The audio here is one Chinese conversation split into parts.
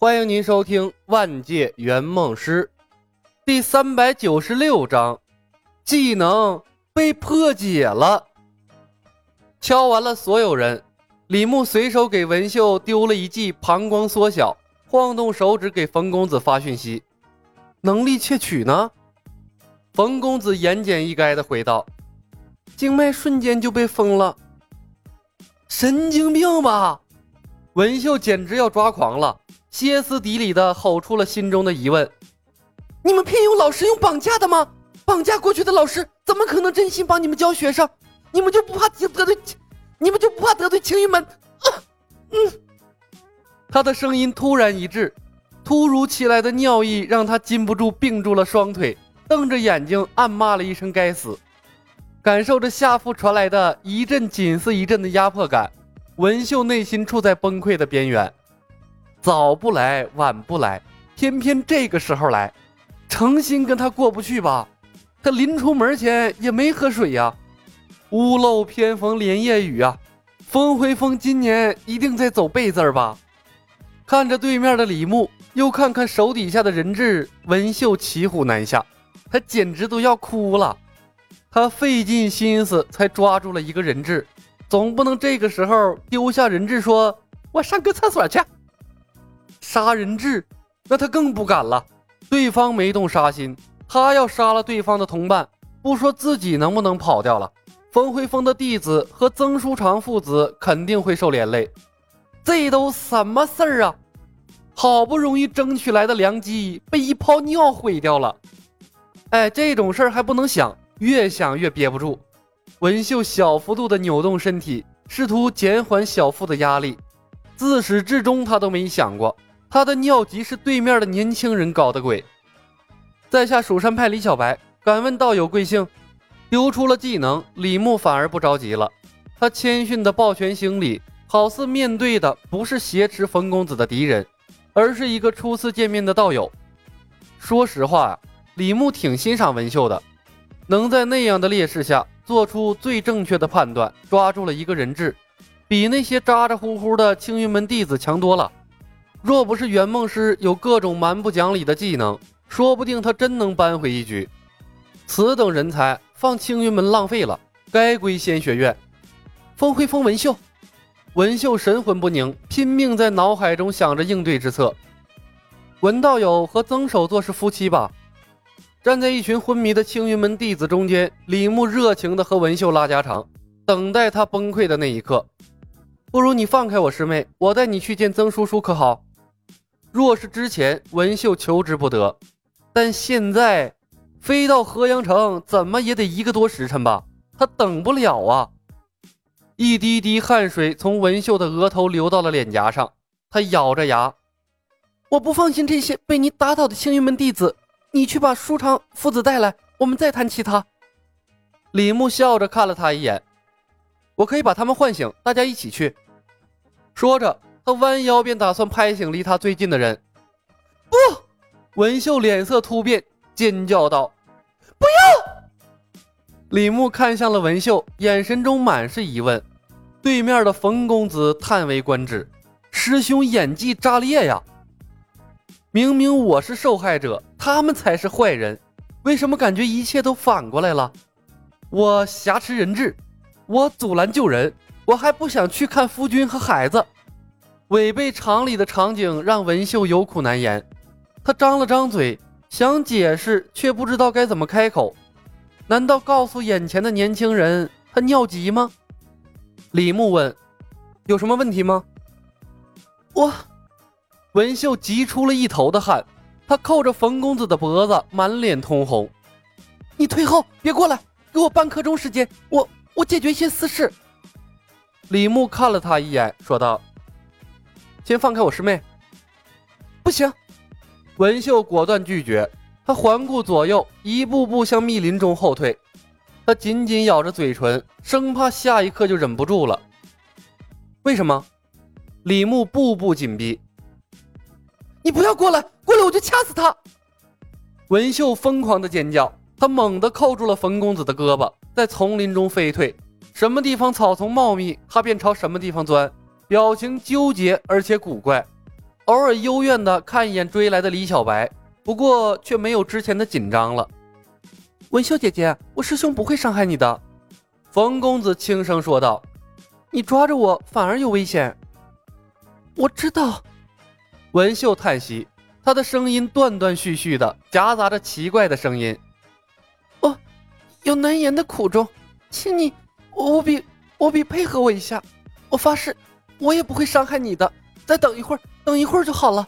欢迎您收听《万界圆梦师》第三百九十六章，技能被破解了。敲完了所有人，李牧随手给文秀丢了一记膀胱缩小，晃动手指给冯公子发讯息：“能力窃取呢？”冯公子言简意赅的回道：“经脉瞬间就被封了。”神经病吧！文秀简直要抓狂了。歇斯底里的吼出了心中的疑问：“你们聘用老师用绑架的吗？绑架过去的老师怎么可能真心帮你们教学生？你们就不怕得罪？你们就不怕得罪青云门？”啊，嗯。他的声音突然一滞，突如其来的尿意让他禁不住并住了双腿，瞪着眼睛暗骂了一声“该死”。感受着下腹传来的一阵紧似一阵的压迫感，文秀内心处在崩溃的边缘。早不来，晚不来，偏偏这个时候来，诚心跟他过不去吧？他临出门前也没喝水呀。屋漏偏逢连夜雨啊！风回风今年一定在走背字儿吧？看着对面的李牧，又看看手底下的人质文秀，骑虎难下，他简直都要哭了。他费尽心思才抓住了一个人质，总不能这个时候丢下人质，说我上个厕所去。杀人质，那他更不敢了。对方没动杀心，他要杀了对方的同伴，不说自己能不能跑掉了，冯辉峰的弟子和曾书长父子肯定会受连累。这都什么事儿啊？好不容易争取来的良机被一泡尿毁掉了。哎，这种事儿还不能想，越想越憋不住。文秀小幅度的扭动身体，试图减缓小腹的压力。自始至终，他都没想过。他的尿急是对面的年轻人搞的鬼。在下蜀山派李小白，敢问道友贵姓？丢出了技能，李牧反而不着急了。他谦逊的抱拳行礼，好似面对的不是挟持冯公子的敌人，而是一个初次见面的道友。说实话，李牧挺欣赏文秀的，能在那样的劣势下做出最正确的判断，抓住了一个人质，比那些咋咋呼呼的青云门弟子强多了。若不是圆梦师有各种蛮不讲理的技能，说不定他真能扳回一局。此等人才放青云门浪费了，该归仙学院。风辉峰文秀，文秀神魂不宁，拼命在脑海中想着应对之策。文道友和曾守作是夫妻吧？站在一群昏迷的青云门弟子中间，李牧热情地和文秀拉家常，等待他崩溃的那一刻。不如你放开我师妹，我带你去见曾叔叔，可好？若是之前文秀求之不得，但现在飞到河阳城怎么也得一个多时辰吧？他等不了啊！一滴滴汗水从文秀的额头流到了脸颊上，他咬着牙：“我不放心这些被你打倒的青云门弟子，你去把舒长父子带来，我们再谈其他。”李牧笑着看了他一眼：“我可以把他们唤醒，大家一起去。”说着。他弯腰便打算拍醒离他最近的人，不！文秀脸色突变，尖叫道：“不要！”李牧看向了文秀，眼神中满是疑问。对面的冯公子叹为观止：“师兄演技炸裂呀！明明我是受害者，他们才是坏人，为什么感觉一切都反过来了？我挟持人质，我阻拦救人，我还不想去看夫君和孩子。”违背常理的场景让文秀有苦难言，他张了张嘴想解释，却不知道该怎么开口。难道告诉眼前的年轻人他尿急吗？李牧问：“有什么问题吗？”我，文秀急出了一头的汗，他扣着冯公子的脖子，满脸通红：“你退后，别过来，给我半刻钟时间，我我解决一些私事。”李牧看了他一眼，说道。先放开我师妹！不行，文秀果断拒绝。他环顾左右，一步步向密林中后退。他紧紧咬着嘴唇，生怕下一刻就忍不住了。为什么？李牧步步紧逼。你不要过来！过来我就掐死他！文秀疯狂的尖叫，他猛地扣住了冯公子的胳膊，在丛林中飞退。什么地方草丛茂密，他便朝什么地方钻。表情纠结而且古怪，偶尔幽怨的看一眼追来的李小白，不过却没有之前的紧张了。文秀姐姐，我师兄不会伤害你的。冯公子轻声说道：“你抓着我反而有危险。”我知道。文秀叹息，他的声音断断续续的，夹杂着奇怪的声音。哦，有难言的苦衷，请你务必务必配合我一下。我发誓，我也不会伤害你的。再等一会儿，等一会儿就好了。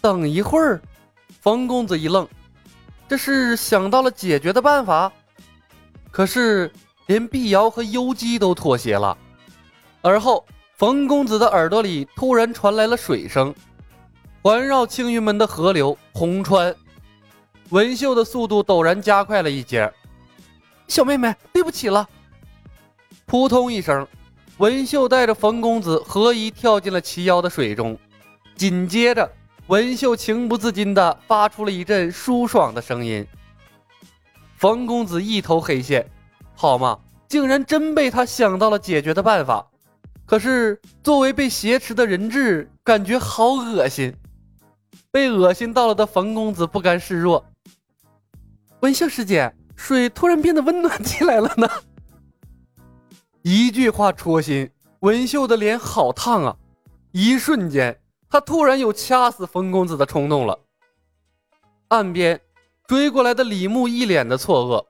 等一会儿，冯公子一愣，这是想到了解决的办法。可是连碧瑶和幽姬都妥协了。而后，冯公子的耳朵里突然传来了水声，环绕青云门的河流红川。文秀的速度陡然加快了一截。小妹妹，对不起了。扑通一声。文秀带着冯公子合衣跳进了齐腰的水中，紧接着，文秀情不自禁地发出了一阵舒爽的声音。冯公子一头黑线，好嘛，竟然真被他想到了解决的办法。可是作为被挟持的人质，感觉好恶心。被恶心到了的冯公子不甘示弱。文秀师姐，水突然变得温暖起来了呢。一句话戳心，文秀的脸好烫啊！一瞬间，他突然有掐死冯公子的冲动了。岸边追过来的李牧一脸的错愕，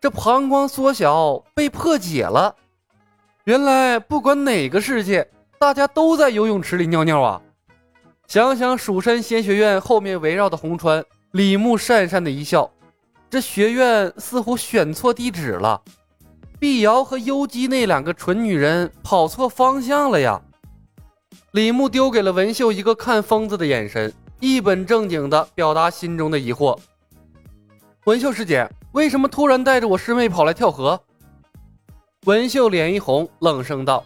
这膀胱缩小被破解了。原来不管哪个世界，大家都在游泳池里尿尿啊！想想蜀山仙学院后面围绕的红川，李牧讪讪的一笑，这学院似乎选错地址了。碧瑶和幽姬那两个蠢女人跑错方向了呀！李牧丢给了文秀一个看疯子的眼神，一本正经的表达心中的疑惑：“文秀师姐，为什么突然带着我师妹跑来跳河？”文秀脸一红，冷声道：“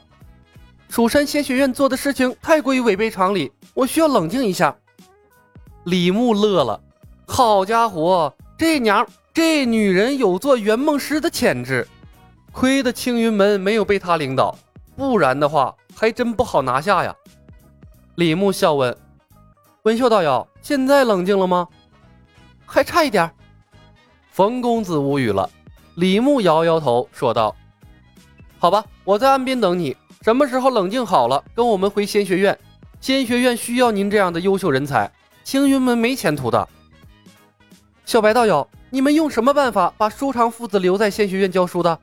蜀山仙学院做的事情太过于违背常理，我需要冷静一下。”李牧乐了：“好家伙，这娘这女人有做圆梦师的潜质。”亏得青云门没有被他领导，不然的话还真不好拿下呀。李牧笑问：“文秀道友，现在冷静了吗？”还差一点。冯公子无语了。李牧摇摇头说道：“好吧，我在岸边等你。什么时候冷静好了，跟我们回仙学院。仙学院需要您这样的优秀人才，青云门没前途的。”小白道友，你们用什么办法把舒长父子留在仙学院教书的？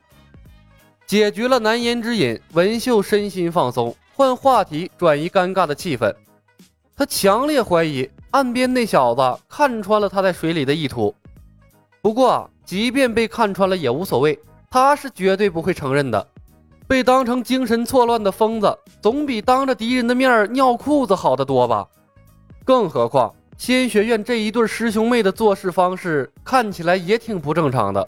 解决了难言之隐，文秀身心放松，换话题转移尴尬的气氛。他强烈怀疑岸边那小子看穿了他在水里的意图。不过，即便被看穿了也无所谓，他是绝对不会承认的。被当成精神错乱的疯子，总比当着敌人的面尿裤子好得多吧？更何况，仙学院这一对师兄妹的做事方式看起来也挺不正常的。